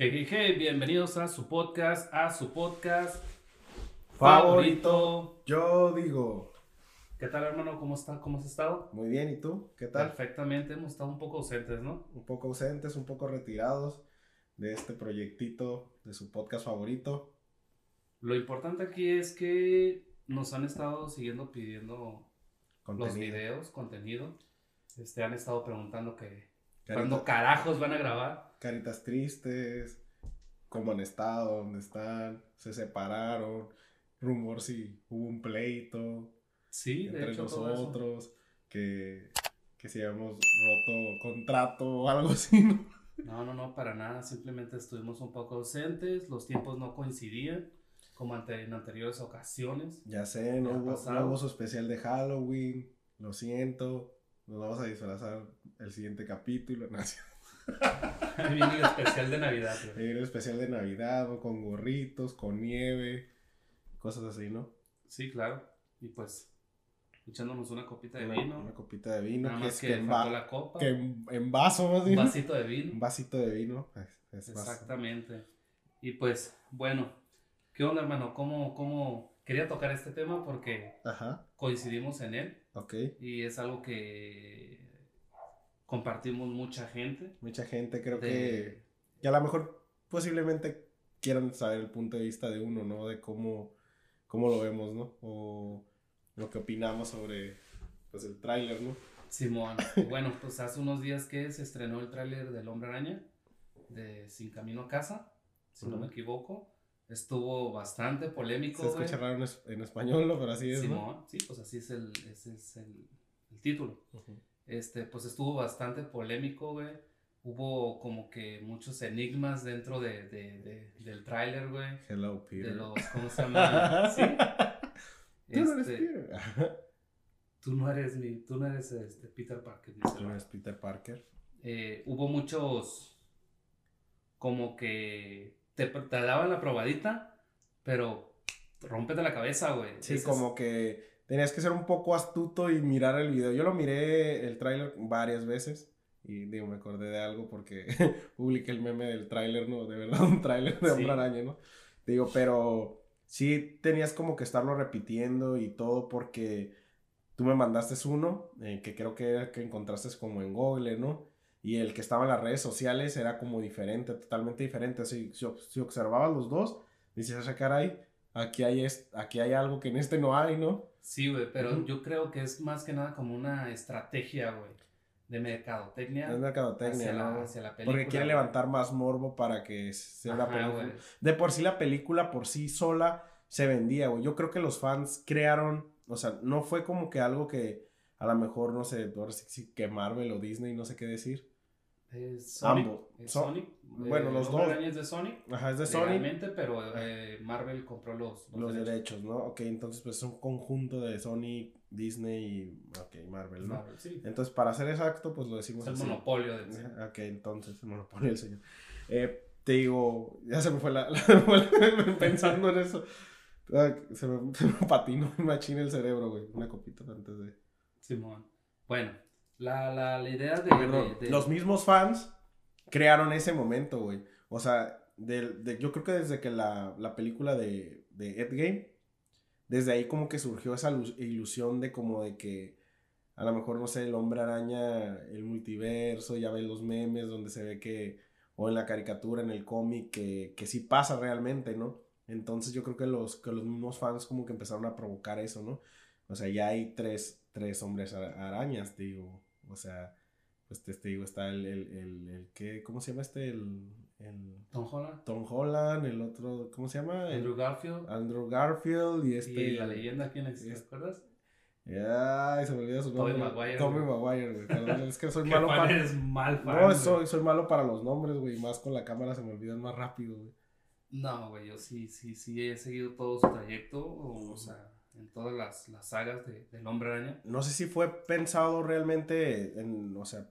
Hey, bienvenidos a su podcast, a su podcast Favorito. Yo digo, ¿Qué tal, hermano? ¿Cómo está? ¿Cómo has estado? muy bien, ¿y tú? ¿Qué tal? Perfectamente, hemos estado un poco ausentes, ¿no? Un poco ausentes, un poco retirados de este proyectito de su podcast favorito. Lo importante aquí es que nos han estado siguiendo pidiendo los videos, contenido. Este, han estado preguntando que cuándo carajos van a grabar. Caritas tristes, cómo han estado, dónde están, se separaron, rumor si hubo un pleito Sí, de entre hecho, nosotros, que, que si habíamos roto contrato o algo así, ¿no? No, no, no, para nada. Simplemente estuvimos un poco ausentes, los tiempos no coincidían como ante- en anteriores ocasiones. Ya sé, no hubo, no hubo su especial de Halloween, lo siento, nos vamos a disfrazar el siguiente capítulo, no, viene el especial de Navidad. güey. Hay un especial de Navidad, con gorritos, con nieve, cosas así, ¿no? Sí, claro. Y pues, echándonos una copita de Una, vino. una copita de vino, Nada que más es que, en, la copa. que en, en vaso más Un vasito de Un vino. vasito de vino. es- es más- Exactamente. Y pues, bueno, ¿qué onda, hermano? ¿Cómo, cómo quería tocar este tema? Porque Ajá, coincidimos en él ok. y es algo que compartimos mucha gente. Mucha gente creo de- que, que a lo mejor posiblemente quieran saber el punto de vista de uno, ¿no? De cómo, cómo lo vemos, ¿no? O lo que opinamos sobre pues el tráiler, ¿no? Simón. bueno, pues hace unos días que se estrenó el tráiler del Hombre Araña de Sin Camino a Casa, si no me equivoco. Estuvo bastante polémico. Se güey. escucha raro en, es- en español, ¿no? Pero así es, ¿no? Simón, sí, pues así es el, ese es el, el título. Ujú. Este, pues estuvo bastante polémico, güey. Hubo como que muchos enigmas dentro de, de- de- del tráiler, güey. Hello, Peter. De los, ¿cómo se llama? Sí. Tú no eres Este, Peter. tú no eres mi, tú no eres este, Peter Parker. Tú no eres Peter Parker. Eh, hubo muchos como que te, te daban la probadita, pero rompete la cabeza, güey. Sí, como que tenías que ser un poco astuto y mirar el video. Yo lo miré el tráiler varias veces y digo, me acordé de algo porque publiqué el meme del tráiler, ¿no? De verdad, un tráiler de Sí. Hombre Araña, ¿no? Digo, pero sí tenías como que estarlo repitiendo y todo porque tú me mandaste uno eh, que creo que era que encontraste como en Google, ¿no? Y el que estaba en las redes sociales era como diferente, totalmente diferente. Si, si, si observabas los dos, dices, "Ah, caray, aquí hay, es- aquí hay algo que en este no hay, ¿no? Sí, güey, pero yo creo que es más que nada como una estrategia, güey, de mercadotecnia Es mercadotecnia, hacia, la, la película. Porque quiere levantar más morbo para que sea una Ajá, película. güey. De por sí la película por sí sola se vendía, güey. Yo creo que los fans crearon, o sea, no fue como que algo que a lo mejor, no sé, que Marvel o Disney, no sé qué decir. Es Sonic. Ambos. es Son- Sonic. bueno, eh, los dos. Es de Sonic. Ajá, es de Sony. legalmente, pero eh, Marvel compró los, Los derechos, ¿no? Ok, entonces pues es un conjunto de Sony, Disney y, ok, Marvel, ¿no? Marvel, sí. Entonces, para ser exacto, pues lo decimos Es el así. monopolio del. Ajá, Ok, entonces, el monopolio del señor. Eh, te digo, ya se me fue la, la- pensando en eso. Ah, Se me, se me patinó y machina el cerebro, güey. Una copita antes de. Simón. Bueno, la, la, la idea de, Perdón, de- de- Los mismos fans crearon ese momento, güey. O sea, del- de, yo creo que desde que la, la película de, de Endgame, desde ahí como que surgió esa ilusión de como de que a lo mejor, no sé, el hombre araña, el multiverso, ya ves los memes donde se ve que, o en la caricatura, en el cómic, que, que sí pasa realmente, ¿no? Entonces yo creo que los, que los mismos fans como que empezaron a provocar eso, ¿no? O sea, ya hay tres, tres hombres ara- arañas, digo. O sea, pues te, te digo, está el, el, el, el ¿qué? ¿cómo se llama este? El, el Tom Holland, Tom Holland, el otro, ¿cómo se llama? Andrew Garfield Andrew Garfield y este... y la leyenda, ¿quién es? ¿Te acuerdas? Ay, se me olvidó su nombre. Maguire, Tobey güey. Maguire, güey. Perdón, es que soy ¿Qué malo para... eres mal fan, No, soy, soy malo para los nombres, güey. Más con la cámara se me olvidan más rápido, güey. No, güey, yo sí, sí, sí he seguido todo su trayecto, o, o sea, en todas las, las sagas de, del Hombre Araña. No sé si fue pensado realmente en, o sea,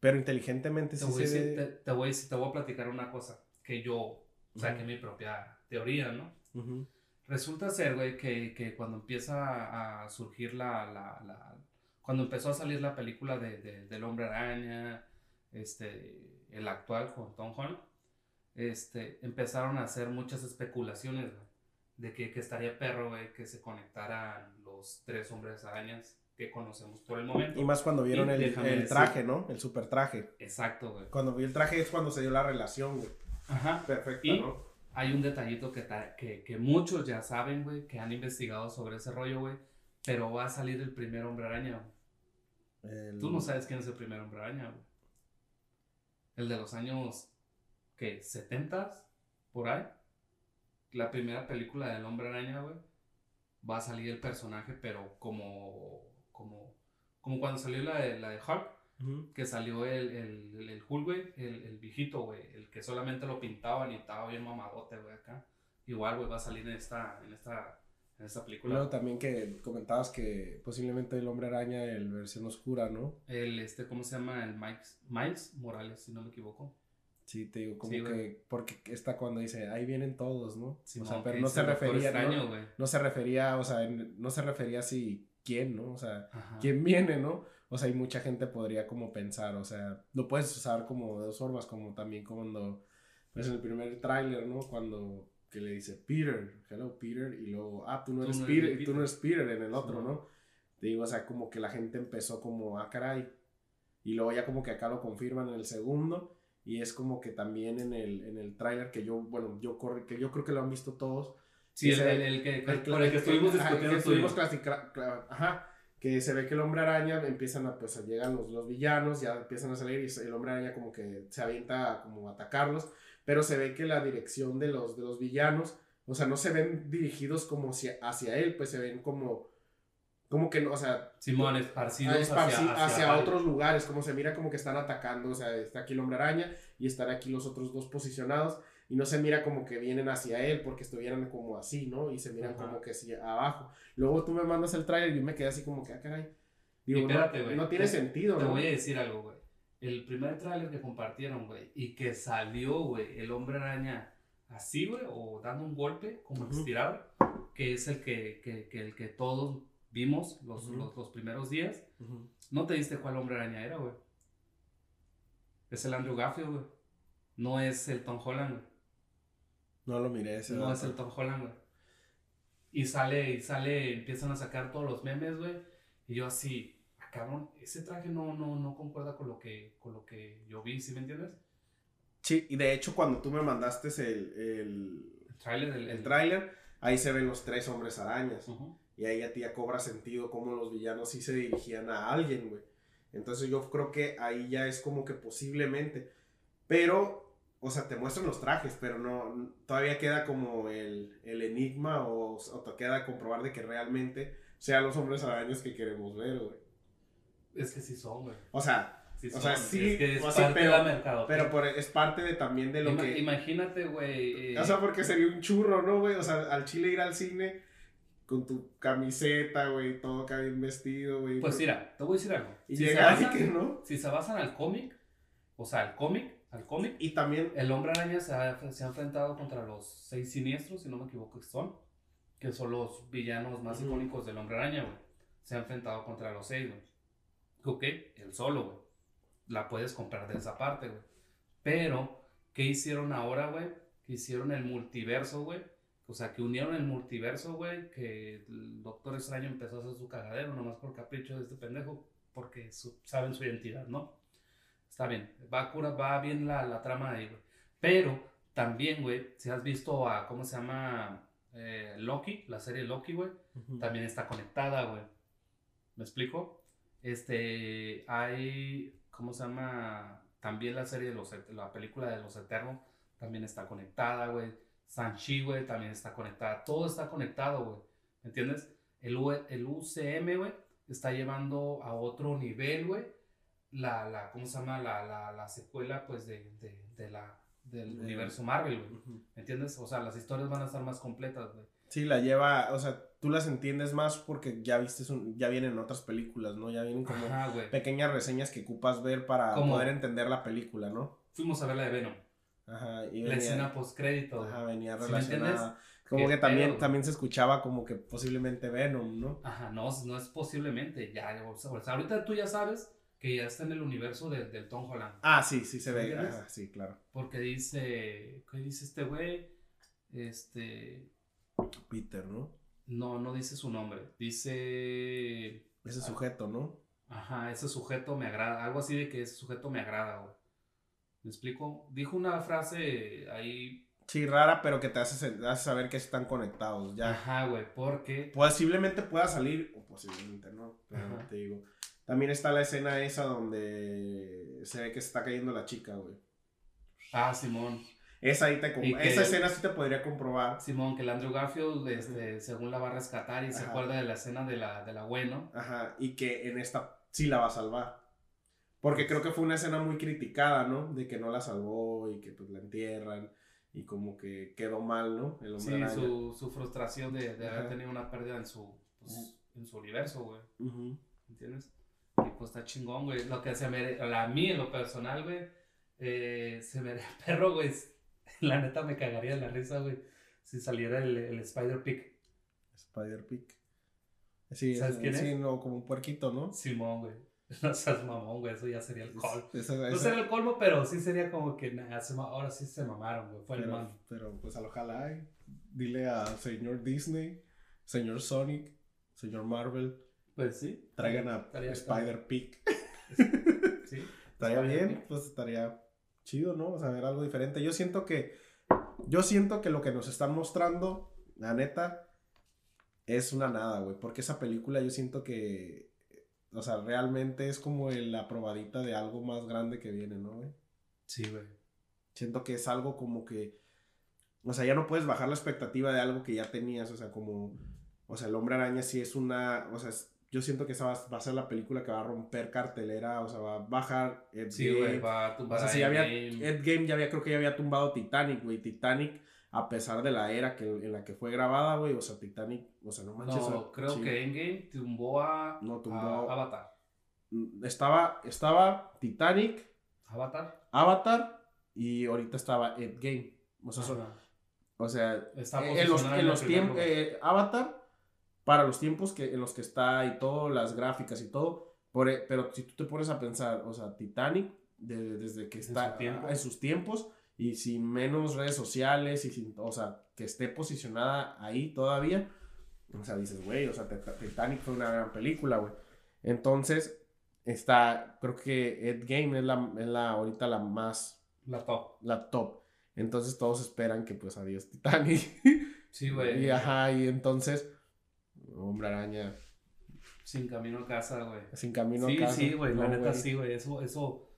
pero inteligentemente Te sí voy, a se decir- te, te voy, a decir- te voy a platicar una cosa que yo saqué mi propia teoría, ¿no? Ujú. Resulta ser, güey, que, que cuando empieza a surgir la, la, la- Cuando empezó a salir la película de, de- del Hombre Araña, este, el actual con Tom Holland, este, empezaron a hacer muchas especulaciones, güey, de que, que estaría perro, güey, que se conectaran los tres hombres arañas que conocemos por el momento. Y más cuando vieron el, el decir- traje, ¿no? El super traje. Exacto, güey. Cuando vi el traje es cuando se dio la relación, güey. Ajá. Y- ¿no? Hay un detallito que, que, que muchos ya saben, güey, que han investigado sobre ese rollo, güey, pero va a salir el primer hombre araña, güey. El- Tú no sabes quién es el primer hombre araña, güey. El de los años, ¿qué? ¿70? Por ahí. La primera película del hombre araña, güey. Va a salir el personaje, pero como, como, como cuando salió la de, la de Hulk, que salió el, el, el, Hulk, güey, el, el viejito, güey, el que solamente lo pintaban y estaba bien mamadote, güey, acá. Igual, güey, va a salir en esta, en esta, en esta película. También que comentabas que posiblemente el hombre araña, el versión oscura, ¿no? El, este, ¿cómo se llama? El Miles, Miles Morales, si no me equivoco. Sí, te digo, como Sí, que, porque está cuando dice, ahí vienen todos, ¿no? Sí, o sea, no, pero no se refería, Extraño, ¿no? No se refería, o sea, no se refería así, ¿quién, no? O sea, Ajá. ¿quién viene, no? O sea, y mucha gente podría como pensar, o sea, lo puedes usar como de dos formas, como también cuando, pues en el primer tráiler, ¿no? Cuando que le dice Peter, hello Peter, y luego, ah, tú no Tú eres no eres Peter, Peter. tú no eres Peter en el otro, Sí. ¿no? Te digo, o sea, como que la gente empezó como, ah, caray, y luego ya como que acá lo confirman en el segundo, y es como que también en el, en el tráiler que yo, bueno, yo corre, que yo creo que lo han visto todos, Sí, el, el, el que, el- que estuvimos ajá, discutiendo. que estuvimos clasica- ajá, que se ve que el hombre araña empiezan a, pues, llegan los, los villanos, ya empiezan a salir y el hombre araña como que se avienta a como atacarlos, pero se ve que la dirección de los, de los villanos, o sea, no se ven dirigidos como hacia, hacia él, pues se ven como, como que, no, o sea, Simón, esparcidos a esparci- hacia, hacia, otros lugares, como se mira como que están atacando, o sea, está aquí el hombre araña y están aquí los otros dos posicionados y no se mira como que vienen hacia él porque estuvieran como así, ¿no? Y se miran Ajá. como que así abajo. Luego tú me mandas el trailer y yo me quedé así como que, ah, caray. Digo, espérate, no, güey, no tiene te- sentido, Te ¿no? voy a decir algo, güey. El primer tráiler que compartieron, güey, y que salió, güey, el hombre araña así, güey, o dando un golpe, como estirado, que es el que, que, que el que todos vimos los, los, los primeros días. No te diste cuál hombre araña era, güey. Es el Andrew Garfield, güey. No es el Tom Holland, güey. No lo miré ese. No dato. es el Tom Holland, güey. Y sale, y sale, empiezan a sacar todos los memes, güey. Y yo así, ah, cabrón, ese traje no, no, no concuerda con lo que, con lo que yo vi, ¿sí me entiendes? Sí, y de hecho cuando tú me mandaste el, el, El tráiler, el, el tráiler, ahí se ven los tres hombres arañas. Ujú. Y ahí a ti ya cobra sentido cómo los villanos sí se dirigían a alguien, güey. Entonces yo creo que ahí ya es como que posiblemente. Pero, o sea, te muestran los trajes, pero no, todavía queda como el, el enigma o, o te queda comprobar de que realmente sean los hombres arañas que queremos ver, güey. Es que sí son, güey. O sea, Sí O sea, sí, Es que es o sea, parte pero- de mercado. pero por- es parte de también de lo que... Imagínate, güey. eh, O sea, porque sería un churro, ¿no, güey? O sea, al chile ir al cine con tu camiseta, güey, todo acá bien vestido, güey. pues mira, te voy a decir algo. Y si, se llegar basan, que no. si se basan al cómic, o sea, al cómic, al cómic, Y también, el hombre araña se ha, se ha enfrentado contra los seis siniestros, si no me equivoco, que son, que son los villanos más Ujú. icónicos del hombre araña, güey. Se ha enfrentado contra los seis, güey. Ok, el solo, güey. La puedes comprar de esa parte, güey. Pero, ¿qué hicieron ahora, güey? Que hicieron el multiverso, güey. O sea, que unieron el multiverso, güey. Que el Doctor Extraño empezó a hacer su cagadero, nomás por capricho de este pendejo. Porque su- saben su identidad, ¿no? Está bien. Va, cura, va bien la, la trama ahí, güey. Pero, también, güey, si has visto a, ¿cómo se llama? Eh, Loki, la serie Loki, güey también está conectada, güey. ¿Me explico? Este, hay, ¿cómo se llama? También la serie de los, la película de los Eternos también está conectada, güey. Sanchi, güey, también está conectada. Todo está conectado, güey. ¿Me entiendes? El, U- el UCM, güey, está llevando a otro nivel, güey. La, la, ¿cómo se llama? La, la, la secuela, pues, de, de, de la, del De- universo Marvel, güey. ¿Me entiendes? O sea, las historias van a estar más completas, güey. Sí, la lleva, o sea, tú las entiendes más porque ya viste, un- ya vienen otras películas, ¿no? Ya vienen como Ajá, pequeñas reseñas que ocupas ver para poder entender la película, ¿no? Fuimos a ver la de Venom. Ajá, y la escena post crédito. ajá, venía ¿Sí relacionada. como Qué que también, pedo. también se escuchaba como que posiblemente Venom, ¿no? Ajá, no, no es posiblemente. Ya, o sea, ahorita tú ya sabes que ya está en el universo de, del Tom Holland. Ah, sí, sí se ¿Sí ve. sí, claro. Porque dice, ¿qué dice este güey? Este, Peter, ¿no? no, no dice su nombre. Dice, Ese sujeto, ¿no? ajá, ese sujeto me agrada. Algo así de que ese sujeto me agrada, güey. ¿Me explico? Dijo una frase ahí, Sí, rara, pero que te hace, saber que están conectados. Ya. ajá, güey, porque, Posiblemente pueda salir, o posiblemente no, pero Ajá. te digo. También está la escena esa donde se ve que se está cayendo la chica, güey. ah, Simón, Esa ahí te que- esa escena sí te podría comprobar. Simón, que el Andrew Garfield, este, según la va a rescatar y se acuerda de la escena de la, de la güey, ¿no? Ajá, y que en esta sí la va a salvar. Porque creo que fue una escena muy criticada, ¿no? De que no la salvó y que pues la entierran y como que quedó mal, ¿no? El hombre Sí, su, su frustración de, de haber tenido una pérdida en su, pues, en su universo, güey. Ujú. ¿Entiendes? Y pues está chingón, güey. Lo que se me... A mí, en lo personal, güey, eh, se me... Perro, güey. La neta me cagaría la risa, güey. Si saliera el, el Spider-Pig. Spider-Pig. Sí, ¿Sabes es- quién sí, es? no, como un puerquito, ¿no? Simón, güey. No seas mamón, güey. Eso ya sería el colmo. No sería el colmo, pero sí sería como que, nah, se ma- ahora sí se mamaron, güey. Fue el pero, man. pero pues ojalá hay. Dile a señor Disney, señor Sonic, señor Marvel, Pues sí. traigan a Estaría- Spider-Pig. Sí. Estaría bien, pues estaría chido, ¿no? O sea, ver algo diferente. Yo siento que, yo siento que lo que nos están mostrando, la neta, es una nada, güey. Porque esa película yo siento que, o sea, realmente es como la probadita de algo más grande que viene, ¿no, güey? Sí, güey. Siento que es algo como que, o sea, ya no puedes bajar la expectativa de algo que ya tenías, o sea, como, o sea, el hombre araña sí es una, o sea, es- yo siento que esa va, va a ser la película que va a romper cartelera, o sea, va a bajar el Sí, güey. Va a o tumbar sea, a si ya había, Endgame. Endgame ya había, creo que ya había tumbado Titanic, güey. Titanic, a pesar de la era que, en la que fue grabada, güey. O sea, Titanic, o sea, no manches. No, creo que Endgame tumbó a, No, tumbó- a Avatar. Mm, Estaba, estaba Titanic, Avatar. Avatar y ahorita estaba Endgame. O sea, son- o sea eh, en los, en los tiempos, eh, Avatar, para los tiempos que, en los que está y todo, las gráficas y todo, por e- pero si tú te pones a pensar, o sea, Titanic, de- desde que En está en sus tiempos y sin menos redes sociales y sin, o sea, que esté posicionada ahí todavía, o sea, dices, güey, o sea, Tit- Titanic fue una gran película, güey. Entonces, está, creo que Ed Game es la, es la, ahorita la más, La top. la top. Entonces todos esperan que pues adiós Titanic. Sí, güey. Y ajá, y entonces, Hombre Araña, Sin camino a casa, güey. sin camino Sí, a casa. sí, güey. La neta sí, güey. Eso, eso,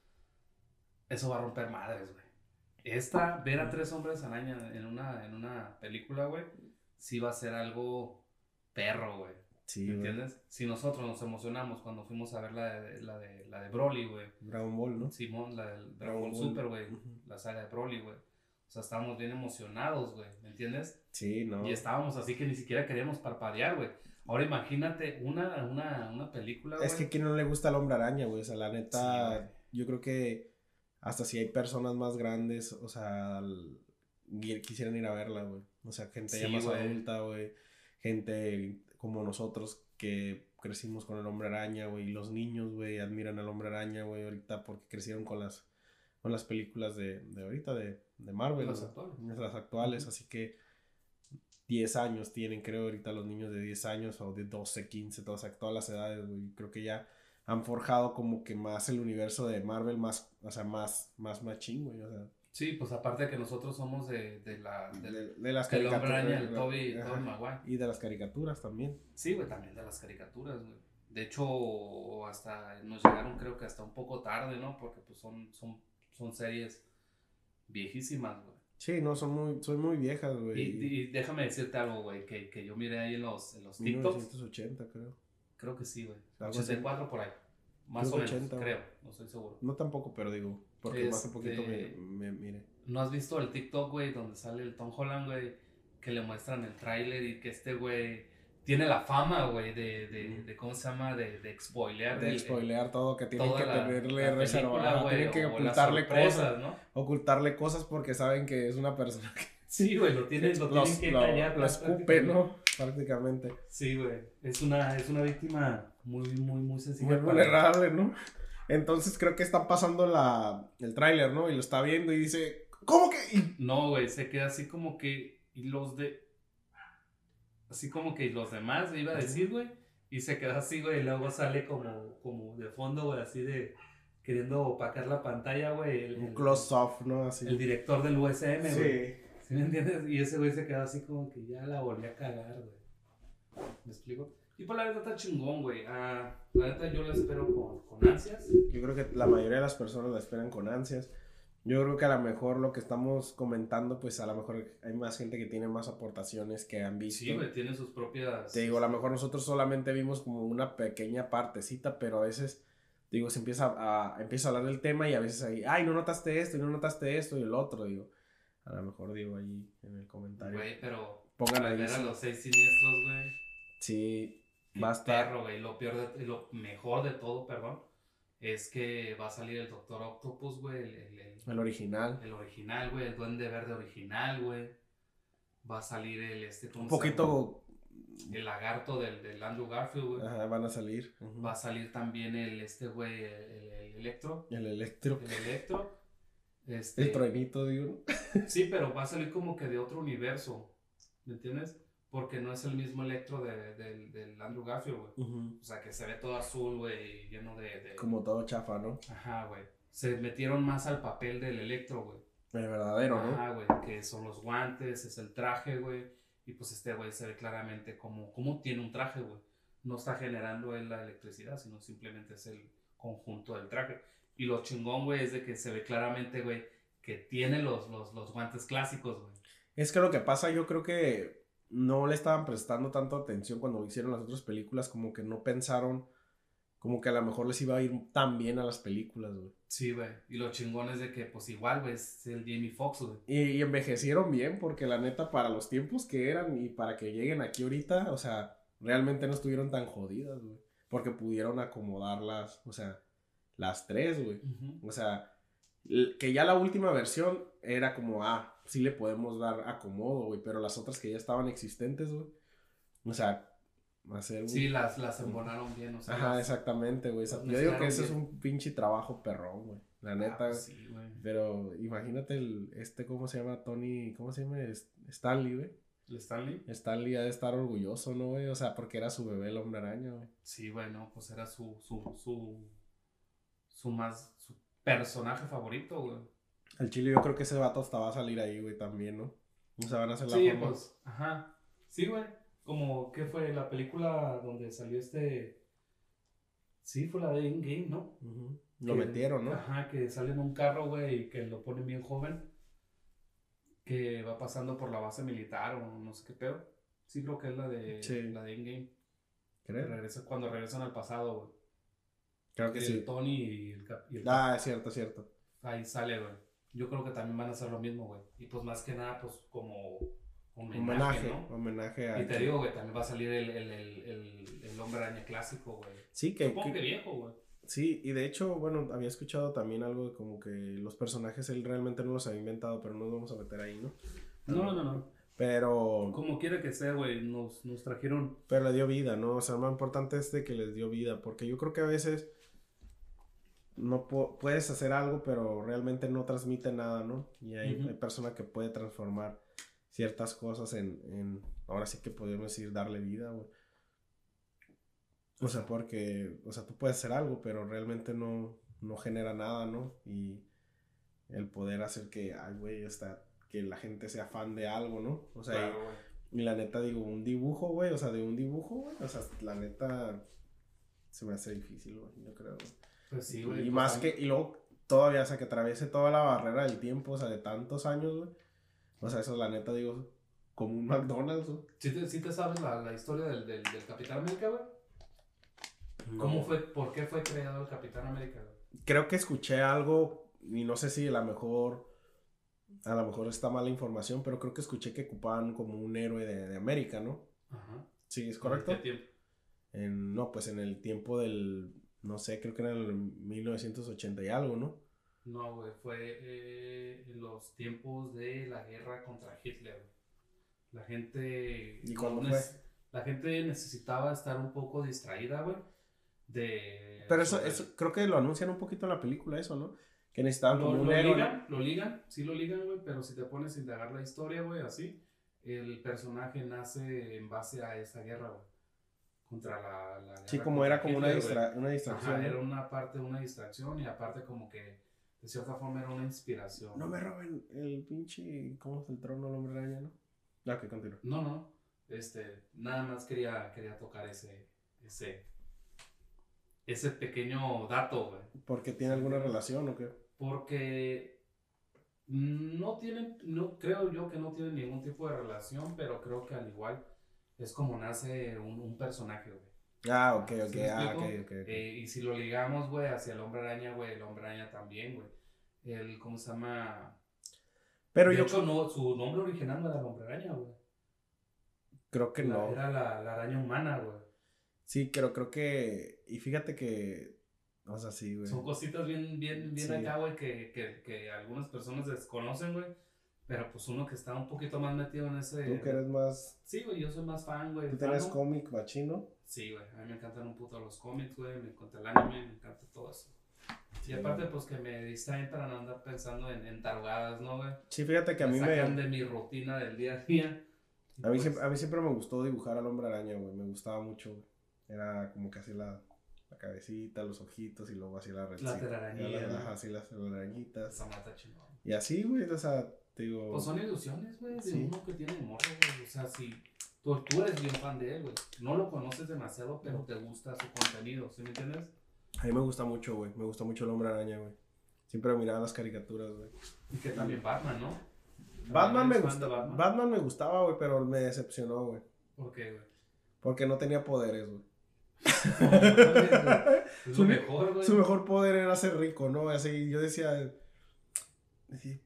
eso va a romper madres, güey. Esta, ver a tres hombres araña en una, en una película, güey, sí va a ser algo perro, güey. Sí, ¿Me güey. entiendes? Si nosotros nos emocionamos cuando fuimos a ver la de, la de, la de Broly, güey. Dragon Ball, ¿no? Simón, la del Dragon Ball Ball. Super, güey. La saga de Broly, güey. O sea, estábamos bien emocionados, güey. ¿Me entiendes? Sí, no. Y estábamos así que ni siquiera queríamos parpadear, güey. Ahora imagínate una, una, una película, güey. Es que a quien no le gusta el Hombre Araña, güey. O sea, la Sí, neta, güey. yo creo que hasta si hay personas más grandes, o sea, quisieran ir a verla, güey. O sea, gente ya más adulta, güey. Gente como nosotros que crecimos con el Hombre Araña, güey. Y los niños, güey, admiran al Hombre Araña, güey, ahorita porque crecieron con las, con las películas de, de ahorita, de, de Marvel. Las actuales. Las actuales, así que 10 años tienen, creo, ahorita los niños de 10 años o de 12, 15, todas, todas las edades, güey. Creo que ya han forjado como que más el universo de Marvel, más, o sea, más, más machín, güey. O sea, Sí, pues aparte que nosotros somos de, de la... de, de las caricaturas. El de- Toby, Maguire. Y de las caricaturas también. Sí, güey, también de las caricaturas, güey. De hecho, hasta nos llegaron creo que hasta un poco tarde, ¿no? Porque pues son, son, son series viejísimas, güey. Sí, no, son muy, son muy viejas, güey. Y, y déjame decirte algo, güey, que, que yo miré ahí en los, en los TikToks. 1980, creo. Creo que sí, güey. Algo así. 84 por ahí. Más Creo o menos, 80, güey. creo. No estoy seguro. No tampoco, pero digo, porque más un poquito me, Este- me mire. ¿No has visto el TikTok, güey, donde sale el Tom Holland, güey? Que le muestran el tráiler y que este güey tiene la fama, güey, de, de, de, ¿cómo se llama? De, de spoilear. De spoilear todo, que tienen que la- tenerle la reserva, película, tienen que ocultarle cosas, ¿no? ocultarle cosas porque saben que es una persona que Sí, güey, lo tienen, lo los- tienen que lo- callar. lo escupe, prácticamente. ¿no? Prácticamente. Sí, güey. Es una, es una víctima muy, muy, muy sencilla. Muy para- vulnerable, ¿no? Entonces creo que está pasando la, el tráiler, ¿no? Y lo está viendo y dice, ¿cómo que? Y- No, güey, se queda así como que. Y los de. Así como que los demás, iba a decir, güey. Y se queda así, güey. Y luego sale como, como de fondo, güey, así de. Queriendo opacar la pantalla, güey. El, Un close-off, ¿no? Así. el director del USM, güey. Sí. ¿Sí me entiendes? Y ese güey se quedó así como que ya la volví a cagar, güey. ¿Me explico? Y por la neta está chingón, güey. Ah, la neta yo la espero con, con ansias. Yo creo que la mayoría de las personas la esperan con ansias. Yo creo que a lo mejor lo que estamos comentando, pues a lo mejor hay más gente que tiene más aportaciones que han visto. Sí, güey, tiene sus propias. Te digo, a lo mejor nosotros solamente vimos como una pequeña partecita, pero a veces, digo, se empieza a, empieza a hablar del tema y a veces ahí, ay, no notaste esto y no notaste esto y el otro, digo. A lo mejor digo ahí en el comentario. Güey, pero. Pongan al ahí. ver a los seis siniestros, güey. Sí, va a estar. perro, güey. Lo peor de, lo mejor de todo, perdón, es que va a salir el Doctor Octopus, güey. El, el, el- El original. el original, güey. El Duende Verde original, güey. Va a salir el este. ¿cómo Un poquito. El lagarto del, del Andrew Garfield, güey. Ajá, van a salir. Va a salir también el este güey, el Electro. El electro. El Electro. Este, El truenito, digo. Sí, pero va a salir como que de otro universo. ¿Me entiendes? Porque no es el mismo Electro de, del- del Andrew Garfield, güey. O sea, que se ve todo azul, güey, lleno de... de- Como todo chafa, ¿no? Ajá, güey. Se metieron más al papel del Electro, güey. El verdadero, ¿no? Ajá, güey. Que son los guantes, es el traje, güey. Y pues este güey se ve claramente como, como tiene un traje, güey. No está generando él la electricidad, sino simplemente es el conjunto del traje. Y lo chingón, güey, es de que se ve claramente, güey, que tiene los, los, los guantes clásicos, güey. Es que lo que pasa, yo creo que no le estaban prestando tanto atención cuando hicieron las otras películas, como que no pensaron, como que a lo mejor les iba a ir tan bien a las películas, güey. Sí, güey. Y lo chingón es de que, pues igual, güey, es el Jamie Foxx, güey. Y, y envejecieron bien, porque la neta, para los tiempos que eran y para que lleguen aquí ahorita, o sea, realmente no estuvieron tan jodidas, güey. Porque pudieron acomodarlas, o sea, las tres, güey. O sea, que ya la última versión era como, ah, sí le podemos dar acomodo, güey, pero las otras que ya estaban existentes, güey. O sea, hacer. Sí, las, las embonaron bien, o sea. Ajá, las- exactamente, güey. Yo digo que mezclaron eso es bien. un pinche trabajo perrón, güey. La Ah, neta. pues sí, güey. Pero imagínate el, este, ¿cómo se llama? Tony, ¿cómo se llama? Stanley, güey. ¿El Stanley? Stanley ha de estar orgulloso, ¿no, güey? O sea, porque era su bebé el hombre araña, güey. Sí, bueno, pues era su, su, su, su más, su personaje favorito, güey. Al chile yo creo que ese vato hasta va a salir ahí, güey, también, ¿no? O sea, van a hacer la Sí, forma- pues, ajá. Sí, güey. Como, ¿qué fue la película donde salió este? Sí, fue la de Endgame, ¿no? Ujú. Lo Que- metieron, ¿no? Ajá, que sale en un carro, güey, y que lo ponen bien joven. Que va pasando por la base militar o no sé qué pedo. Sí, creo que es la de, Sí. la de Creo. regresa, cuando regresan al pasado, güey. Creo que el sí. Tony y el, Cap- y el Ah, es cierto, es cierto. Ahí sale, güey. Yo creo que también van a hacer lo mismo, güey. Y pues más que nada, pues como homenaje, Homenaje, ¿no? homenaje a... Y te digo, güey, también va a salir el, el, el, el, el hombre araña clásico, güey. Sí, que, Supongo que- que viejo, güey. Sí, y de hecho, bueno, había escuchado también algo de como que los personajes él realmente no los había inventado, pero no nos vamos a meter ahí, ¿no? No, no, no. Pero, Como quiera que sea, güey, nos, nos trajeron. pero le dio vida, ¿no? O sea, lo más importante es de que les dio vida, porque yo creo que a veces no pu- puedes hacer algo, pero realmente no transmite nada, ¿no? Y hay, Ujú. hay personas que puede transformar ciertas cosas en, en, ahora sí que podemos decir, darle vida, güey. O sea, porque, o sea, tú puedes hacer algo, pero realmente no, no genera nada, ¿no? Y el poder hacer que, ay, güey, hasta que la gente sea fan de algo, ¿no? O sea, y- Claro, güey. y la neta digo, un dibujo, güey, o sea, de un dibujo, güey, o sea, la neta se me hace difícil, güey, yo creo. güey. Pues sí, güey. y pues, más que, y luego todavía, o sea, que atraviese toda la barrera del tiempo, o sea, de tantos años, güey. O sea, eso la neta digo, como un McDonald's, güey. ¿Sí te, sí te sabes la, la historia del, del, del Capitán América, güey? ¿Cómo fue, por qué fue creado el Capitán América, güey? Creo que escuché algo, y no sé si a lo mejor, a lo mejor está mala información, pero creo que escuché que ocupaban como un héroe de, de América, ¿no? Ajá. Sí, es correcto. ¿En qué tiempo? En, no, pues en el tiempo del, no sé, creo que era en el 1980 y algo, ¿no? No, güey, fue eh, en los tiempos de la guerra contra Hitler. La gente. ¿Y cuándo fue? La gente necesitaba estar un poco distraída, güey. de... Pero eso, eso, creo que lo anuncian un poquito en la película, eso, ¿no? Que necesitaban Lo, como un lo héroe. ligan, lo ligan, sí lo ligan, güey, pero si te pones a indagar la historia, güey, así, el personaje nace en base a esa guerra, güey, contra la, la Sí, como era como una, distra- una distracción. Ajá, era una parte, una distracción y aparte como que de cierta forma era una inspiración. No me roben el pinche. ¿Cómo es el trono del hombre araña, no? Ya, que continúa. No, no, este, nada más quería, quería tocar ese, ese, ese pequeño dato, güey. ¿Porque tiene alguna relación o qué? Porque no tienen, no creo yo que no tienen ningún tipo de relación, pero creo que al igual es como nace un, un personaje, güey. Ah, ok, ¿Sí ok, me ah, ok, explico? ok. ok. Eh, y si lo ligamos, güey, hacia el hombre araña, güey, el hombre araña también, güey. El, ¿cómo se llama? Pero de yo hecho, no, su nombre original no era el hombre araña, güey. creo que La- no. Era la, la araña humana, güey. Sí, pero creo que. Y fíjate que. O sea, sí, güey. Son cositas bien, bien, bien Sí. acá, güey, que, que, que algunas personas desconocen, güey. Pero pues uno que está un poquito más metido en ese... Tú que eres más. Sí, güey, yo soy más fan, güey. Tú fandom. cómic machino. Sí, güey, a mí me encantan un puto los cómics, güey, me encanta el anime, me encanta todo eso. Y Sí. aparte, pues que me distraen para no andar pensando en, en tarugadas, ¿no, güey? Sí, fíjate que a mí me sacan me. de mi rutina del día a día. Y A mí, pues, siempre, a mí siempre me gustó dibujar al hombre araña, güey. Me gustaba mucho, güey. Era como que así la, la cabecita, los ojitos y luego así la redcita. Ya, ¿no? Ajá, así las telarañitas. Esa mata chingón. Y así, güey, o sea, digo. Pues son ilusiones, güey, de Sí. uno que tiene morro, güey. O sea, si tú, tú eres bien fan de él, güey. No lo conoces demasiado, pero te gusta su contenido, ¿sí me entiendes? A mí me gusta mucho, güey. Me gusta mucho el hombre araña, güey. Siempre miraba las caricaturas, güey. Y que también Batman, ¿no? Batman me ¿También eres fan de gustaba. Batman? Batman me gustaba, güey, pero me decepcionó, güey. ¿Por qué, güey? Porque no tenía poderes, güey. No, Su mejor, güey. Su mejor poder era ser rico, ¿no? Así, yo decía,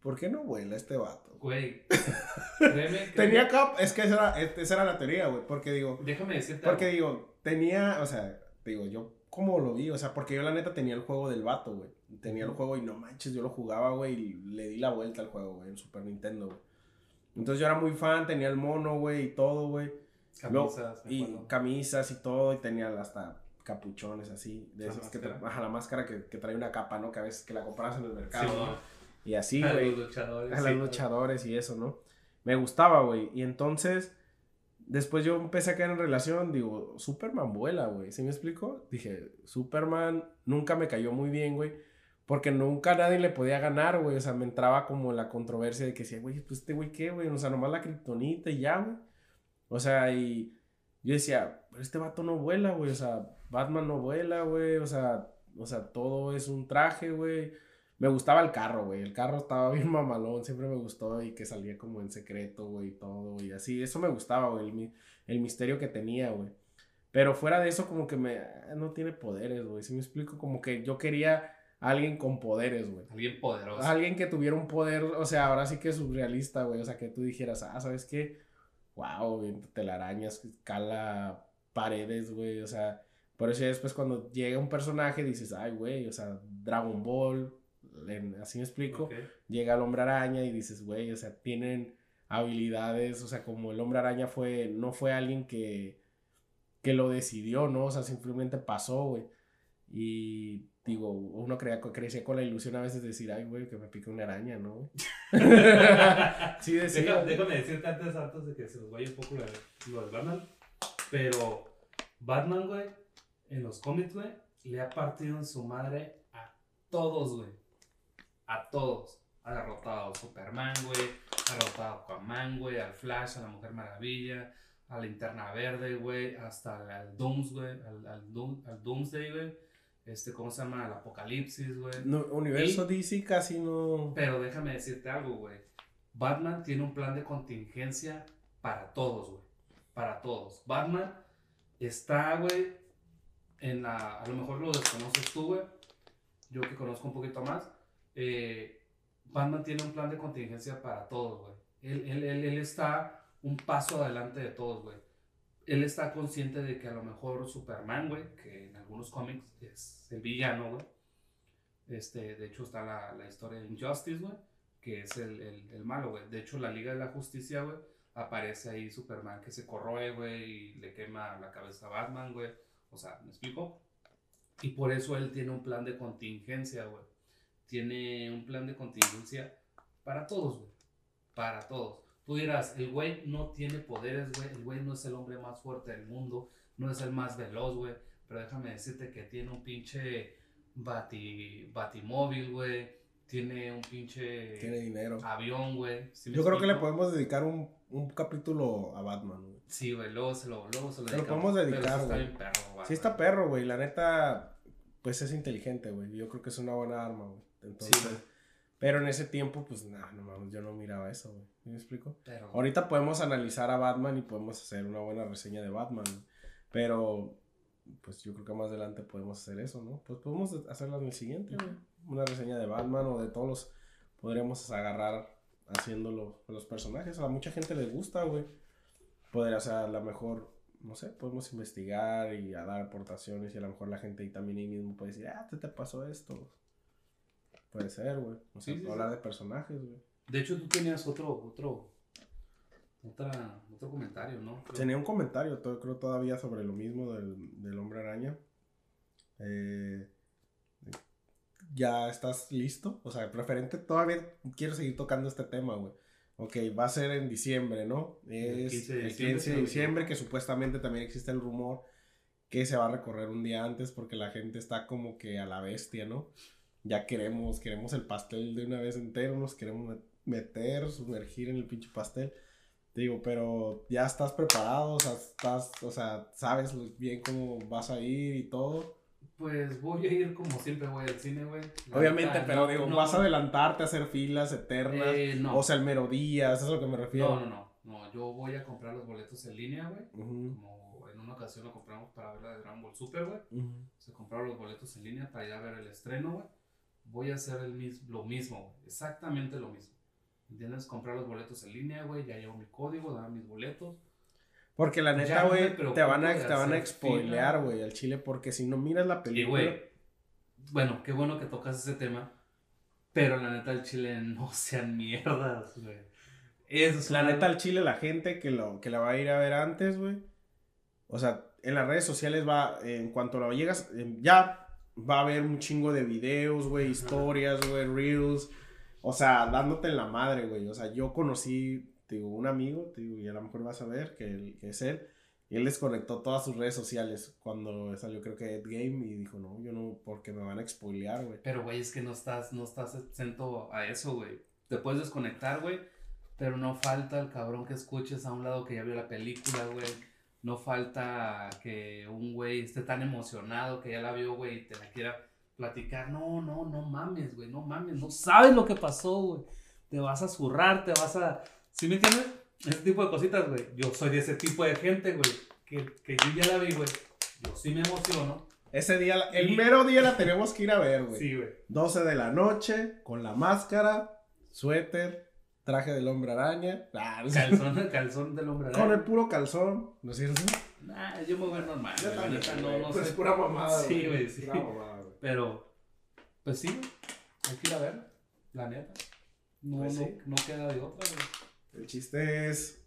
¿por qué no vuela este vato? Güey. Créeme. Tenía cap, es que esa era, esa era la teoría, güey, porque digo, Déjame decirte porque algo. digo, tenía, o sea, digo, yo como lo vi, o sea, porque yo la neta tenía el juego del vato, güey. Tenía el juego y no manches, yo lo jugaba, güey, y le di la vuelta al juego, güey, en Super Nintendo, güey. Entonces yo era muy fan, tenía el mono, güey, y todo, güey. Camisas, Y acuerdo. camisas y todo, y tenía hasta capuchones así, de esas que máscara. ajá, la máscara que, que trae una capa, ¿no? Que a veces que la compras en el mercado, Sí, ¿no? Y así, A güey. los luchadores. A sí, los luchadores y eso, ¿no? Me gustaba, güey. Y entonces, después yo empecé a caer en relación, digo, Superman vuela, güey. ¿Sí me explico? Dije, Superman nunca me cayó muy bien, güey. Porque nunca nadie le podía ganar, güey. O sea, me entraba como la controversia de que decía, güey, pues este güey qué, güey. O sea, nomás la kriptonita y ya, güey. O sea, y yo decía, pero este vato no vuela, güey. O sea, Batman no vuela, güey. O sea, o sea, todo es un traje, güey. Me gustaba el carro, güey. El carro estaba bien mamalón, siempre me gustó y que salía como en secreto, güey, y todo, y así. Eso me gustaba, güey, el, mi- el misterio que tenía, güey. Pero fuera de eso, como que me... ah, No tiene poderes, güey. Si me explico, como que yo quería a alguien con poderes, güey. Alguien poderoso. Alguien que tuviera un poder, o sea, ahora sí que surrealista, güey. O sea, que tú dijeras, ah, ¿sabes qué? Wow, güey, telarañas, cala paredes, güey. O sea, por eso después cuando llega un personaje dices, ay, güey, o sea, Dragon Ball, así me explico. Llega el hombre araña y dices, güey, o sea, tienen habilidades, o sea, como el hombre araña fue, no fue alguien que, que lo decidió, ¿no? O sea, simplemente pasó, güey. Y digo, uno crea, crecía con la ilusión a veces de decir, ay, güey, que me pique una araña, ¿no? sí, decía. Deja- déjame decirte antes, antes de que se nos vaya un poco lo, del Batman. Pero Batman, güey, en los cómics, güey, le ha partido en su madre a todos, güey. A todos. Ha derrotado a Superman, güey. Ha derrotado a Aquaman, güey. Al Flash, a la Mujer Maravilla. A la Linterna Verde, güey. Hasta al, al Dooms, güey. Al, al, Doom- al Doomsday, güey. Este, ¿cómo se llama? Al Apocalipsis, güey. No, universo DC casi no. Pero déjame decirte algo, güey. Batman tiene un plan de contingencia para todos, güey. Para todos. Batman está, güey, en la... A lo mejor lo desconoces tú, güey. Yo que conozco un poquito más. Eh, Batman tiene un plan de contingencia para todos, güey. Él, él, él, está un paso adelante de todos, güey. Él está consciente de que a lo mejor Superman, güey, que en algunos cómics es el villano, güey. Este, de hecho, está la, la historia de Injustice, güey, que es el, el, el malo, güey. De hecho, la Liga de la Justicia, güey, aparece ahí Superman que se corroe, güey, y le quema la cabeza a Batman, güey. O sea, ¿me explico? Y por eso él tiene un plan de contingencia, güey. Tiene un plan de contingencia para todos, güey. Para todos. Tú dirás, el güey no tiene poderes, güey. El güey no es el hombre más fuerte del mundo. No es el más veloz, güey. Pero déjame decirte que tiene un pinche bati, batimóvil, güey. Tiene un pinche Tiene dinero. avión, güey. ¿Sí me Yo creo que le podemos dedicar un, un capítulo a Batman, güey. Sí, güey, luego se lo, luego se lo Se lo podemos dedicar, está güey. perro, güey. Sí está perro, güey. La neta, pues es inteligente, güey. Yo creo que es una buena arma, güey. Entonces, pero en ese tiempo, pues, nah, no mames, yo no miraba eso, güey. ¿Sí ¿Me explico? Pero, Ahorita podemos analizar a Batman y podemos hacer una buena reseña de Batman. Pero, pues yo creo que más adelante podemos hacer eso, ¿no? Pues podemos hacerla en el siguiente, güey. Una reseña de Batman o de todos los... Podríamos agarrar haciéndolo con los personajes. A mucha gente les gusta, güey. Podría ser a lo mejor, no sé, podemos investigar y a dar aportaciones y a lo mejor la gente ahí también ahí mismo puede decir, ah, te, te pasó esto. Puede ser, güey. O sea, Sí, sí, hablar sí. de personajes, güey. de hecho, tú tenías otro, otro, otra, otro comentario, ¿no? Creo- Tenía un comentario, to- creo todavía sobre lo mismo del, del hombre araña. Eh, ¿Ya estás listo? O sea, preferente, todavía quiero seguir tocando este tema, güey. Ok, va a ser en diciembre, ¿no? El Es 15 de el diciembre, 15 si de me diciembre, que supuestamente también existe el rumor que se va a recorrer un día antes porque la gente está como que a la bestia, ¿no? Ya queremos, queremos el pastel de una vez entero, nos queremos met- meter, sumergir en el pinche pastel. Te digo, pero ya estás preparado, o sea, estás, o sea, sabes bien cómo vas a ir y todo. Pues voy a ir como siempre voy al cine, güey. Obviamente, pero no- digo, no- vas a adelantarte a hacer filas eternas. Eh, no. O sea, el mero día, eso es a lo que me refiero. no, no, no, no. Yo voy a comprar los boletos en línea, güey. Ujú, Como en una ocasión lo compramos para ver la de Dragon Ball Super, güey. ujú. Se compraron los boletos en línea para ir a ver el estreno, güey. Voy a hacer el mis- lo mismo, güey. Exactamente lo mismo. ¿Entiendes? Comprar los boletos en línea, güey. Ya llevo mi código, dar mis boletos. Porque la neta, güey, te van a, te van a spoilear, güey, al chile, porque si no miras la Y, película. güey, bueno, qué bueno que tocas ese tema. Pero la neta, el chile no sean mierdas, güey. Es La neta, al chile, la gente que, lo, que la va a ir a ver antes, güey. O sea, en las redes sociales va, en cuanto lo llegas, eh, ya va a haber un chingo de videos, güey, historias, güey, reels. O sea, dándote en la madre, güey. O sea, yo conocí, digo, un amigo, digo, y a lo mejor vas a ver que, él- que es él. Y él desconectó todas sus redes sociales cuando salió, creo que Ed Game, y dijo, no, yo no, porque me van a spoilear, güey. Pero, güey, es que no estás, no estás exento a eso, güey. Te puedes desconectar, güey. Pero no falta el cabrón que escuches a un lado que ya vio la película, güey. No falta que un güey esté tan emocionado que ya la vio, güey, y te la quiera platicar. No, no, no mames, güey, no mames. No sabes lo que pasó, güey. Te vas a zurrar, te vas a... ¿Sí me entiendes? Ese tipo de cositas, güey. Yo soy de ese tipo de gente, güey. Que, que yo ya la vi, güey. Yo sí me emociono. Ese día, el Y- mero día la tenemos que ir a ver, güey. Sí, güey. 12 de la noche, con la máscara, suéter, traje del hombre araña. Ah, no sé. Calzón, calzón del hombre Con araña. el puro calzón, ¿no es cierto? Nah, yo me voy a ver normal. Yo también, no, no pues sé. pura mamada, Sí, güey, sí. Pura mamada, güey. Pero, pues sí, hay que ir a ver, la neta. No, Pues no, sí. no queda de otra, güey. El chiste es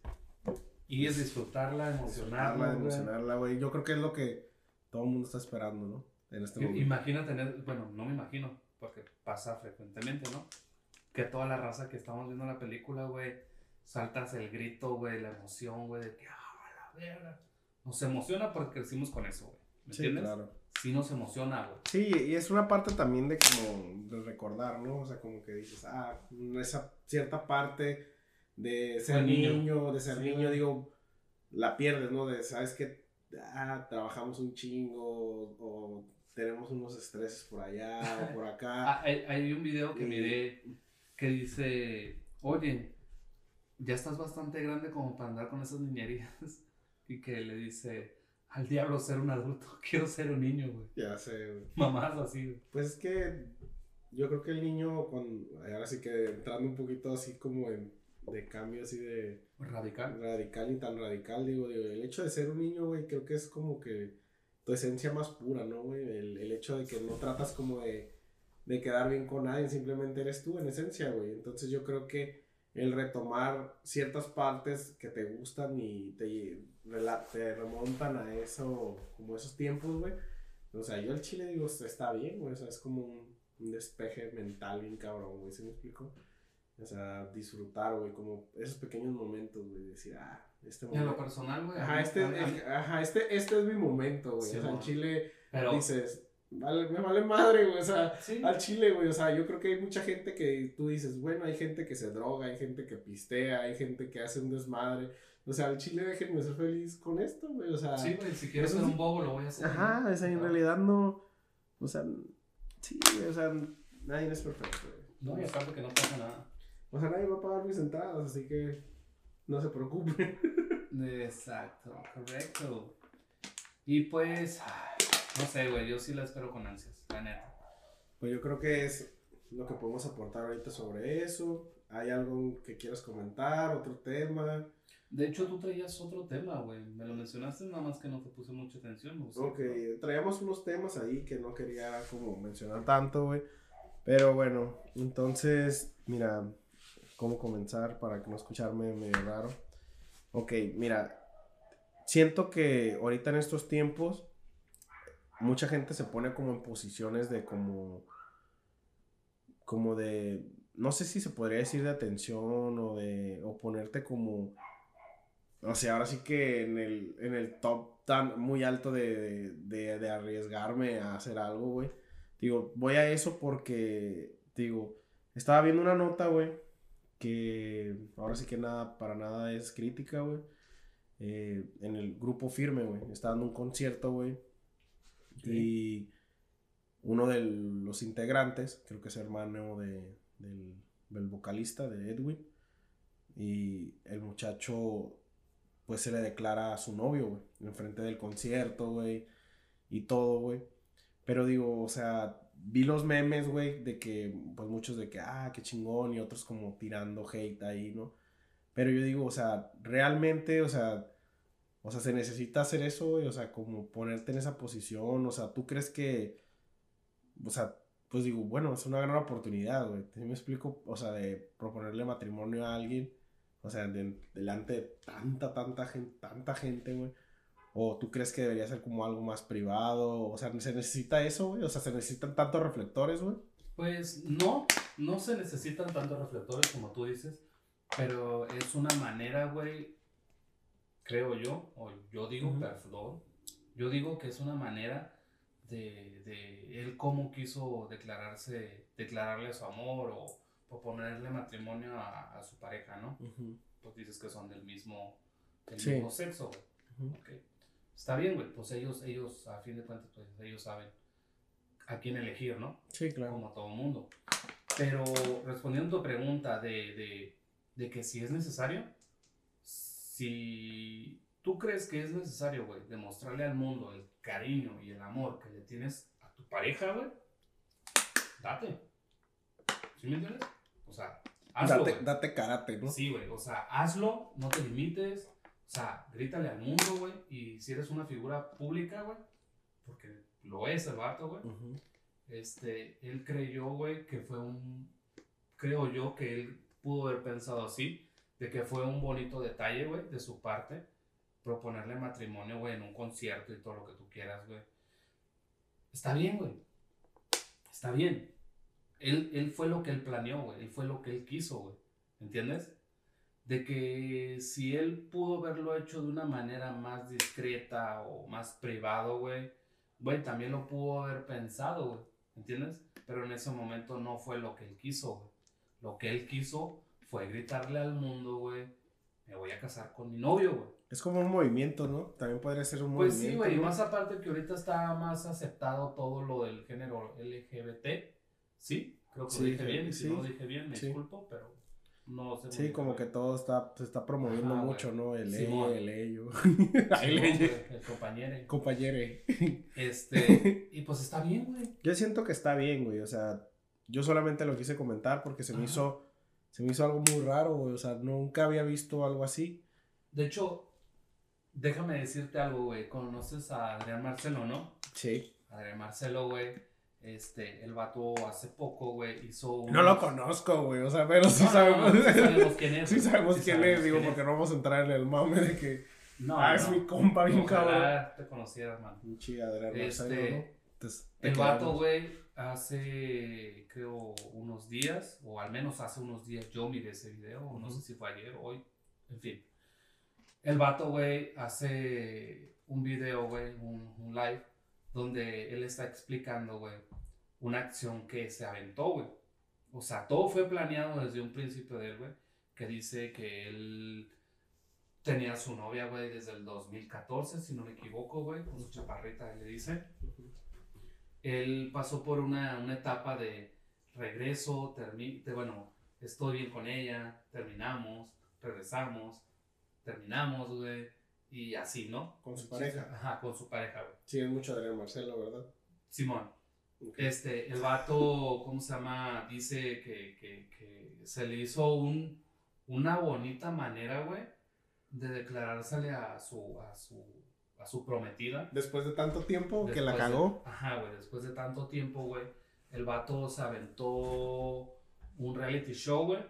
Y es disfrutarla, emocionarla, emocionarla, güey. emocionarla, güey. Yo creo que es lo que todo el mundo está esperando, ¿no? En este I- momento. Imagina tener, bueno, no me imagino, porque pasa frecuentemente, ¿no? Que toda la raza que estamos viendo la película, güey, saltas el grito, güey, la emoción, güey, de que, ah, la verga. Nos emociona porque crecimos con eso, güey. ¿Me Sí, entiendes? claro. Sí nos emociona, güey. Sí, y es una parte también de como de recordar, ¿no? O sea, como que dices, ah, esa cierta parte de ser niño. niño, de ser Sí. niño, digo, la pierdes, ¿no? De, sabes que ah, trabajamos un chingo o tenemos unos estreses por allá o por acá. Ah, hay, hay un video que Y- miré que dice, oye, ya estás bastante grande como para andar con esas niñerías. Y que le dice, al diablo ser un adulto, quiero ser un niño, güey. Ya sé, güey. Mamás así, güey. Pues es que yo creo que el niño, con, ahora sí que entrando un poquito así como en, de cambio así de Radical. radical y tan radical, digo, digo, el hecho de ser un niño, güey, creo que es como que tu esencia más pura, ¿no, güey? El, el hecho de que no tratas como de, de quedar bien con nadie, simplemente eres tú en esencia, güey. Entonces yo creo que el retomar ciertas partes que te gustan y te, te remontan a eso, como esos tiempos, güey, O sea, yo el chile digo, está bien, güey. O sea, es como un, un despeje mental bien cabrón, güey. ¿Sí me explico? O sea, disfrutar, güey, como esos pequeños momentos, güey. Decir, ah, este momento. En lo personal, güey. Ajá, este, ajá, este, este es mi momento, güey. o sea, en Chile dices, vale, me vale madre, güey. O sea, al Chile, güey. O sea, yo creo que hay mucha gente que tú dices, bueno, hay gente que se droga, hay gente que pistea, hay gente que hace un desmadre. O sea, al chile déjenme ser feliz con esto, güey. O sea. Sí, güey, si quiero ser un bobo lo voy a hacer. Ajá, o sea, en realidad no. O sea, sí, o sea, nadie es perfecto, güey. No, y aparte que no pasa nada. O sea, nadie va a pagar mis entradas, así que no se preocupen. Exacto, correcto. Y pues, no sé, güey, yo sí la espero con ansias, la neta. Pues yo creo que es lo que podemos aportar ahorita sobre eso. ¿Hay algo que quieras comentar? ¿Otro tema? De hecho, tú traías otro tema, güey. Me lo mencionaste, nada más que no te puse mucha atención. ok, traíamos unos temas ahí que no quería como mencionar tanto, güey. Pero bueno, entonces, mira, ¿cómo comenzar para que no escucharme medio raro? Ok, mira, siento que ahorita en estos tiempos, mucha gente se pone como en posiciones de como, como de, no sé si se podría decir de atención o de, o ponerte como o sea, ahora sí que en el, en el top tan muy alto de, de, de arriesgarme a hacer algo, güey. Digo, voy a eso porque, digo, estaba viendo una nota, güey, que ahora sí que nada, para nada es crítica, güey. Eh, en el grupo firme, güey. Está dando un concierto, güey. Y uno de los integrantes, creo que es hermano de, del, vocalista, de Edwin. Y el muchacho pues se le declara a su novio, güey, enfrente del concierto, güey, y todo, güey. Pero digo, o sea, vi los memes, güey, de que, pues muchos de que, ah, qué chingón, y otros como tirando hate ahí, ¿no? Pero yo digo, o sea, realmente, o sea, o sea, se necesita hacer eso, güey, o sea, como ponerte en esa posición, o sea, tú crees que, o sea, pues digo, bueno, es una gran oportunidad, güey. ¿Sí me explico? O sea, de proponerle matrimonio a alguien o sea, delante de tanta, tanta gente, tanta gente, güey. ¿O tú crees que debería ser como algo más privado? O sea, ¿se necesita eso, güey? O sea, ¿se necesitan tantos reflectores, güey? Pues no, no se necesitan tantos reflectores como tú dices, pero es una manera, güey, creo yo, o yo digo, perdón, yo digo que es una manera de, de él cómo quiso declararse, declararle su amor o ponerle matrimonio a, su pareja, ¿no? Pues dices que son del mismo, del mismo sexo, güey. Está bien, güey, pues ellos, ellos, a fin de cuentas, pues ellos saben a quién elegir, ¿no? Sí, claro. Como a todo mundo. Pero respondiendo a tu pregunta de, de, de que si es necesario, si tú crees que es necesario, güey, demostrarle al mundo el cariño y el amor que le tienes a tu pareja, güey, date. ¿Sí me entiendes? O sea, hazlo. Date, date karate, ¿no? Sí, güey. O sea, hazlo, no te limites. O sea, grítale al mundo, güey. Y si eres una figura pública, güey, porque lo es el vato, güey. Este, él creyó, güey, que fue un. Creo yo que él pudo haber pensado así, de que fue un bonito detalle, güey, de su parte, proponerle matrimonio, güey, en un concierto y todo lo que tú quieras, güey. Está bien, güey. Está bien. Él, fue lo que él planeó, güey. Él fue lo que él quiso, güey. ¿Entiendes? De que si él pudo haberlo hecho de una manera más discreta o más privado, güey, güey, también lo pudo haber pensado, güey. ¿Entiendes? Pero en ese momento no fue lo que él quiso, güey. Lo que él quiso fue gritarle al mundo, güey, me voy a casar con mi novio, güey. Es como un movimiento, ¿no? También podría ser un movimiento. Pues sí, güey, y más aparte que ahorita está más aceptado todo lo del género LGBT. Sí, creo que lo dije bien. Y si no lo dije bien, me disculpo, pero no sé. Sí, como que todo está, se está promoviendo mucho, ¿no? El sí, el ello. el El compañero. Compañero. Este, y pues está bien, güey. Yo siento que está bien, güey. O sea, yo solamente lo quise comentar porque se me hizo, se me hizo algo muy raro, güey. O sea, nunca había visto algo así. De hecho, déjame decirte algo, güey. Conoces a Adrián Marcelo, ¿no? Sí. Adrián Marcelo, güey este, el vato hace poco, güey, hizo No lo conozco, güey, o sea, pero sí sabemos... sí sabemos quién es. sí sabemos quién es, digo, porque no vamos a entrar en el mame de que... No, ah, es mi compa bien cabrón. te conocieras, man. Un chigadera, este, Entonces, te El quedaron- vato, güey, hace, creo, unos días, o al menos hace unos días, yo miré ese video, no sé si fue ayer, hoy, en fin. El vato, güey, hace un video, güey, un, un live, donde él está explicando, güey, una acción que se aventó, güey. O sea, todo fue planeado desde un principio de él, güey, que dice que él tenía a su novia, güey, desde el 2014, si no me equivoco, güey, con su chaparrita, le dice él pasó por una, una etapa de regreso, de, bueno, estoy bien con ella, terminamos, regresamos, terminamos, güey, y así, ¿no? Con su pareja. Ajá, con su pareja, güey. Sí, es mucho Adrián Marcelo, ¿verdad? Simón, este, el vato, ¿cómo se llama? Dice que, que, que se le hizo un, una bonita manera, güey, de declarársele a su, a su, a su prometida. Después de tanto tiempo que la de- cagó. ajá, güey, después de tanto tiempo, güey, el vato se aventó un reality show, güey,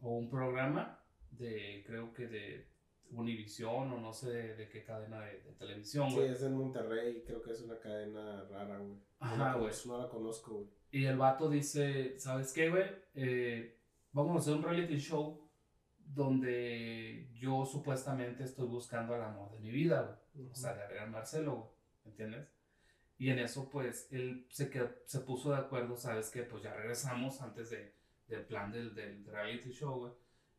o un programa de, creo que de Univision o no sé de, de qué cadena de, de televisión, Sí, güey. es en Monterrey, creo que es una cadena rara, güey. Ajá, güey. No la conozco, güey. Y el vato dice, ¿sabes qué, güey? Eh, vamos a hacer un reality show donde yo supuestamente estoy buscando al amor de mi vida, güey. O sea, de Adrián Marcelo, güey, ¿me entiendes? Y en eso, pues, él se, quedó- se puso de acuerdo, ¿sabes qué? Pues ya regresamos antes de, del plan del, del reality show, güey.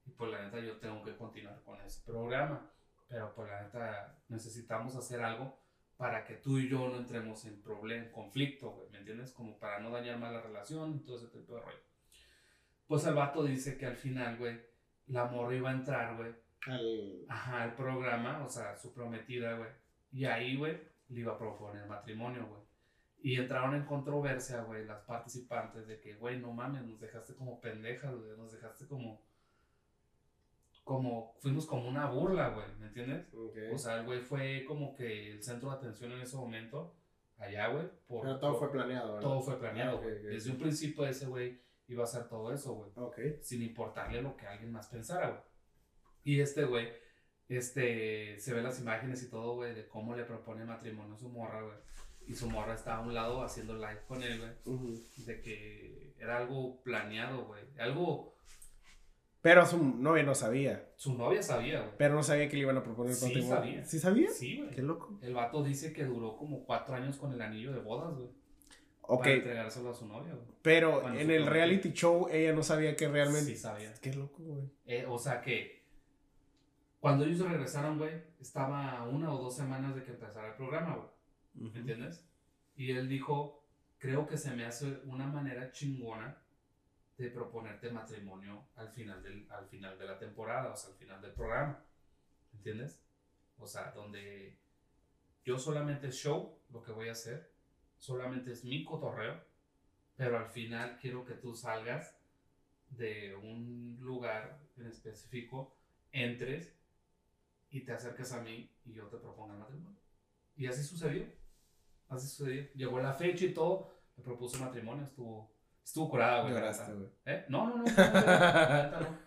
Y pues la neta yo tengo que continuar con ese programa. Pero pues la neta necesitamos hacer algo para que tú y yo no entremos en problema, conflicto, güey, ¿me entiendes? Como para no dañar más la relación y todo ese tipo de rollo. Pues el vato dice que al final, güey, la morra iba a entrar, güey, Al... Ajá, el programa, o sea, su prometida, güey. Y ahí, güey, le iba a proponer matrimonio, güey. Y entraron en controversia, güey, las participantes de que, güey, no mames, nos dejaste como pendejas, güey, nos dejaste como, como, fuimos como una burla, güey, ¿me entiendes? Ok. O sea, el güey fue como que el centro de atención en ese momento, allá, güey. por- Pero todo por- fue planeado, ¿verdad? todo fue planeado. Desde un principio ese güey iba a hacer todo eso, güey Ok. sin importarle lo que alguien más pensara, güey. Y este güey, este, se ve las imágenes y todo, güey, de cómo le propone matrimonio a su morra, güey. Y su morra está a un lado haciendo live con él, güey. De que era algo planeado, güey. Algo, Pero su novia no sabía. su novia sabía, güey. Pero no sabía que le iban a proponer Sí matrimonio. sabía. ¿Sí sabía? Sí, güey. Qué loco. El vato dice que duró como cuatro años con el anillo de bodas, güey. Ok, Para entregárselo a su novia, güey. pero Cuando en el reality show ella no sabía que realmente... Sí sabía. Qué loco, güey. Eh, o sea que cuando ellos regresaron, güey, estaba una o dos semanas de que empezara el programa, güey. ¿Me entiendes? Y él dijo, creo que se me hace una manera chingona de proponerte matrimonio al final, del, al final de la temporada, o sea, al final del programa. ¿Me entiendes? O sea, donde yo solamente show, lo que voy a hacer, solamente es mi cotorreo, pero al final quiero que tú salgas de un lugar en específico, entres y te acerques a mí y yo te proponga matrimonio. Y así sucedió. Así sucedió. Llegó la fecha y todo, me propuso matrimonio, estuvo, estuvo curada, güey. Lloraste, güey. ¿Eh? No, no, no. no, no, no.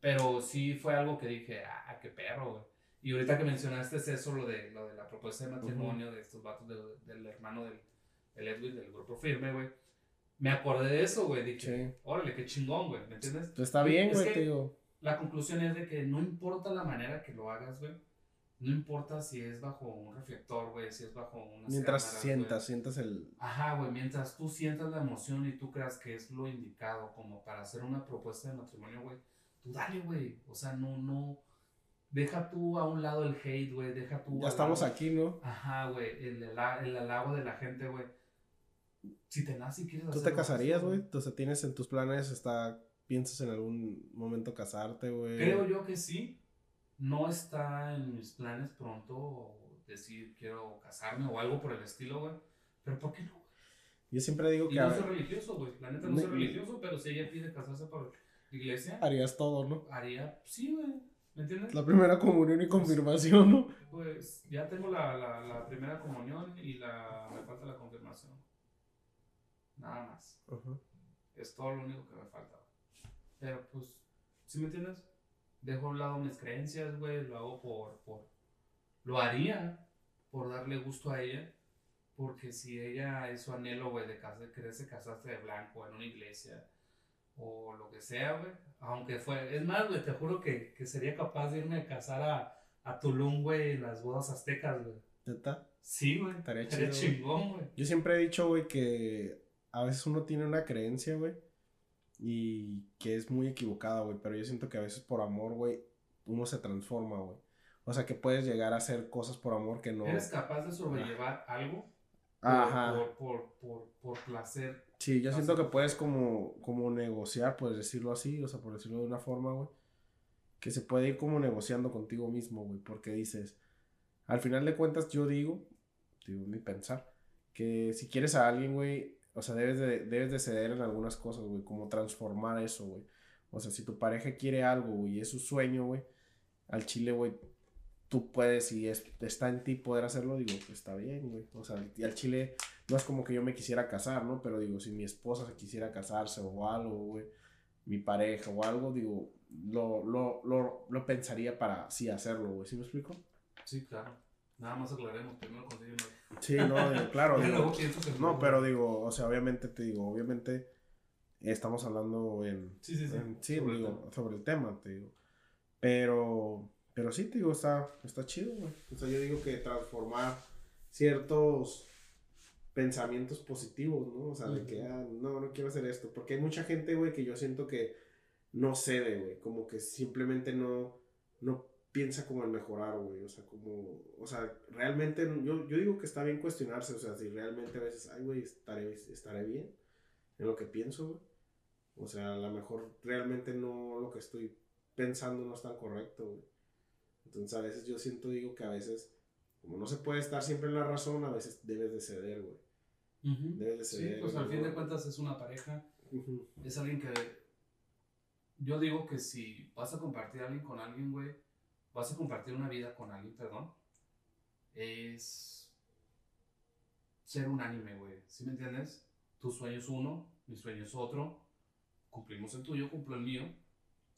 Pero sí fue algo que dije, ah, qué perro, güey. Y ahorita que mencionaste es eso, lo de, lo de la propuesta de matrimonio de estos vatos de- del hermano del, del Edwin, del grupo firme, güey. Me acordé de eso, güey. Dije, Sí. órale, qué chingón, güey. ¿Me entiendes? Pues está bien, Es güey, que- te digo. La conclusión es de que no importa la manera que lo hagas, güey. No importa si es bajo un reflector, güey, si es bajo unas Mientras cámaras, sientas, sientas el... Ajá, güey, mientras tú sientas la emoción y tú creas que es lo indicado como para hacer una propuesta de matrimonio, güey, tú dale, güey. O sea, no, no. Deja tú a un lado el hate, güey. Deja tú. Ya estamos lado- aquí, ¿no? Ajá, güey. El, hela- el halago de la gente, güey. Si te nace y quieres ¿Tú te casarías, güey? Sea, tienes en tus planes, está... ¿Piensas en algún momento casarte, güey? Creo yo que sí. No está en mis planes pronto decir quiero casarme o algo por el estilo, güey. Pero ¿por qué no? Yo siempre digo Y que no soy religioso, güey. La neta no soy religioso, pero si ella pide casarse por la iglesia, harías todo, ¿no? haría, sí, güey. ¿Me entiendes? La primera comunión y confirmación, ¿no? Pues ya tengo la, la, la primera comunión y la, me falta la confirmación. Nada más. Ajá. Es todo lo único que me falta. Pero pues, ¿sí me entiendes? Dejo a un lado mis creencias, güey, lo hago por, por, lo haría por darle gusto a ella, Porque si ella es su anhelo, güey, de casa- quererse casarse de blanco en una iglesia o lo que sea, güey. Aunque fue. Es más, güey, te juro que, que sería capaz de irme a casar a, a Tulum, güey, en las bodas aztecas, güey. ¿Neta? Sí, güey. Estaría Estaría chido, güey. chingón, güey. Yo siempre he dicho, güey, que a veces uno tiene una creencia, güey, y que es muy equivocada, güey, pero yo siento que a veces por amor, güey, uno se transforma, güey. O sea, que puedes llegar a hacer cosas por amor que no... ¿Eres capaz de sobrellevar algo? por- Ajá. Por, por, por, por placer. Sí, yo siento que puedes como, como negociar, puedes decirlo así, o sea, por decirlo de una forma, güey. Que se puede ir como negociando contigo mismo, güey, porque dices, al final de cuentas yo digo, digo mi pensar, que si quieres a alguien, güey, o sea, debes de, debes de ceder en algunas cosas, güey, como transformar eso, güey. O sea, si tu pareja quiere algo, güey, y es su sueño, güey, al chile, güey, tú puedes, y es, está en ti poder hacerlo, digo, pues está bien, güey. O sea, y al chile no es como que yo me quisiera casar, ¿no? Pero digo, si mi esposa se quisiera casarse o algo, güey, mi pareja o algo, digo, lo, lo, lo, lo pensaría para sí hacerlo, güey. ¿Sí me explico? Sí, claro. Nada más aclaremos. Primero conseguimos. Sí, no, claro, digo, no, pero digo, o sea, obviamente te digo, obviamente estamos hablando en, Sí, sí, sí. en- sí, sobre el digo, tema. sobre el tema, te digo. Pero, pero sí, te digo, está, está chido, güey. O sea, yo digo que transformar ciertos pensamientos positivos, ¿no? O sea, de que, ah, no, no quiero hacer esto. Porque hay mucha gente, güey, que yo siento que no cede, güey. Como que simplemente no, no piensa como en mejorar, güey. O sea, como, o sea, realmente, yo, yo digo que está bien cuestionarse, o sea, si realmente a veces, ay, güey, estaré, estaré bien en lo que pienso, güey. O sea, a lo mejor realmente no lo que estoy pensando no es tan correcto, güey. Entonces a veces yo siento, digo que a veces, como no se puede estar siempre en la razón, a veces debes de ceder, güey. Ujú. Debes de Sí, ceder. pues al fin de cuentas es una pareja. Ujú. Es alguien que. Yo digo que si vas a compartir a alguien con alguien, güey. Vas a compartir una vida con alguien, perdón. Es. Ser unánime, güey. ¿Sí me entiendes? Tu sueño es uno, mi sueño es otro. Cumplimos el tuyo, cumplo el mío.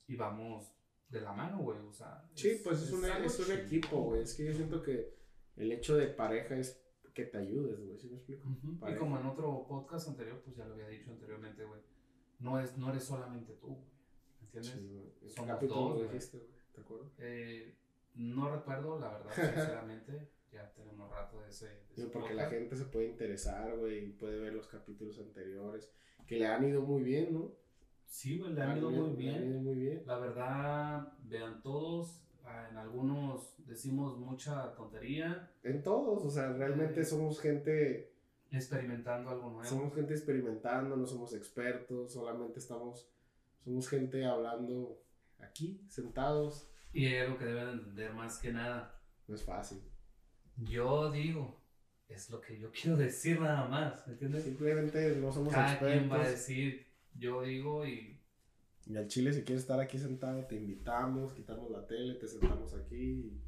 Y vamos de la mano, güey. O sea. Sí, pues es, un, algo es un equipo, güey. Es que yo siento que el hecho de pareja es que te ayudes, güey. ¿Sí me explico? Y como en otro podcast anterior, pues ya lo había dicho anteriormente, güey. No, es, no eres solamente tú, güey. ¿Me entiendes? Sí, güey. ¿En qué Somos capítulo dos, güey. ¿Te acuerdas? Eh, no recuerdo, la verdad, sinceramente. ya tenemos rato de ese. de Digo, porque la podcast. gente se puede interesar, güey, puede ver los capítulos anteriores, que le han ido muy bien, ¿no? Sí, güey, le han ido muy Le han bien. ido muy bien. La verdad, vean todos. ah, En algunos decimos mucha tontería, En todos, o sea, realmente Eh. somos gente, experimentando algo nuevo. somos gente experimentando, no somos expertos, solamente estamos, somos gente hablando aquí, sentados, Y hay algo que deben entender más que nada. no es fácil. Yo digo, es lo que yo quiero decir nada más, ¿me entiendes? Simplemente no somos Cada quien va a expertos. decir, yo digo y Y al chile, si quieres estar aquí sentado, te invitamos, quitamos la tele, te sentamos aquí y,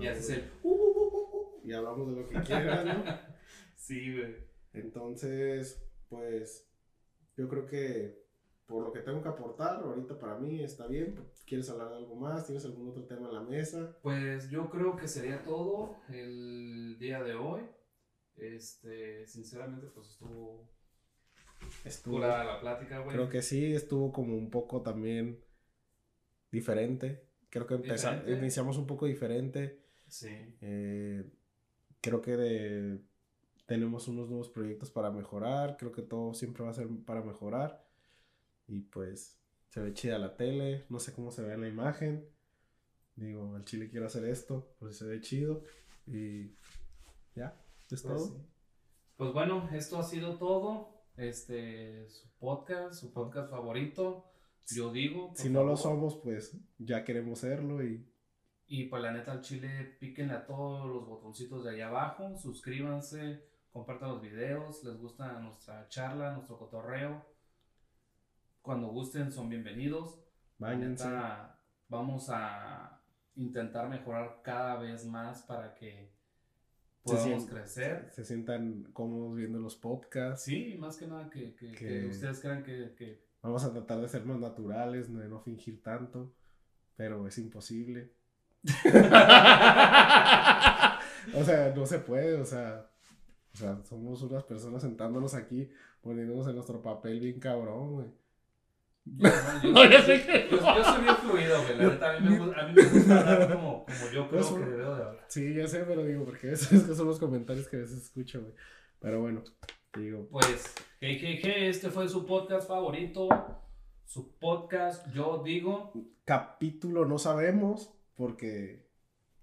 y haces el... y hablamos de lo que quieras, ¿no? Sí, güey. Entonces, pues yo creo que por lo que tengo que aportar, ahorita para mí está bien. ¿Quieres hablar de algo más? ¿Tienes algún otro tema en la mesa? Pues yo creo que sería todo el día de hoy. Este, sinceramente, pues estuvo Estuvo, curada la plática, güey. creo que sí, estuvo como un poco también diferente. Creo que empezamos, iniciamos un poco diferente. Sí. Eh, creo que de- tenemos unos nuevos proyectos para mejorar. Creo que todo siempre va a ser para mejorar. Y pues se ve chida la tele. No sé cómo se ve en la imagen. Digo, al chile quiero hacer esto. Pues se ve chido. Y ya, es Pues, todo. sí. Pues bueno, esto ha sido todo. Este, su podcast, su podcast favorito. Yo digo. Si no lo somos, pues ya queremos serlo. Y Y pues la neta al chile, píquenle a todos los botoncitos de allá abajo, suscríbanse, compartan los videos, les gusta nuestra charla, nuestro cotorreo. Cuando gusten son bienvenidos. Váyanse. neta, vamos a intentar mejorar cada vez más para que Se podamos crecer. Se sientan cómodos viendo los podcasts. Sí, más que nada que, que- que Que- ustedes crean que, que Vamos a tratar de ser más naturales, de no fingir tanto, pero es imposible. o sea, no se puede, o sea, o sea, somos unas personas sentándonos aquí, poniéndonos en nuestro papel bien cabrón, güey. Yo, no, yo, yo, yo, yo soy bien fluido, güey. La neta, a mí me, gu- a mí me gusta hablar como, como yo creo Eso- que debo de hablar. Sí, ya sé, pero digo, porque esos es que son los comentarios que a veces escucho, güey. Pero bueno, digo, Pues, hey, hey, hey, este fue su podcast favorito. Su podcast, yo digo. capítulo no sabemos, porque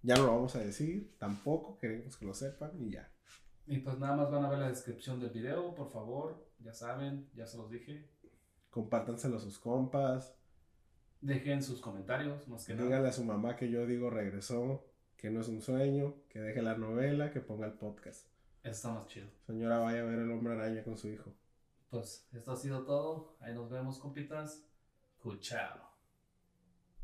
ya no lo vamos a decir, tampoco queremos que lo sepan y ya. Y pues nada más van a ver la descripción del video, por favor. Ya saben, ya se los dije. Compártanselo a sus compas, Dejen sus comentarios, más que nada. díganle a su mamá que yo digo regresó, que no es un sueño, que deje la novela, que ponga el podcast. Eso está más chido. Señora, vaya a ver el hombre araña con su hijo. Pues esto ha sido todo. Ahí nos vemos, compitas. Chao.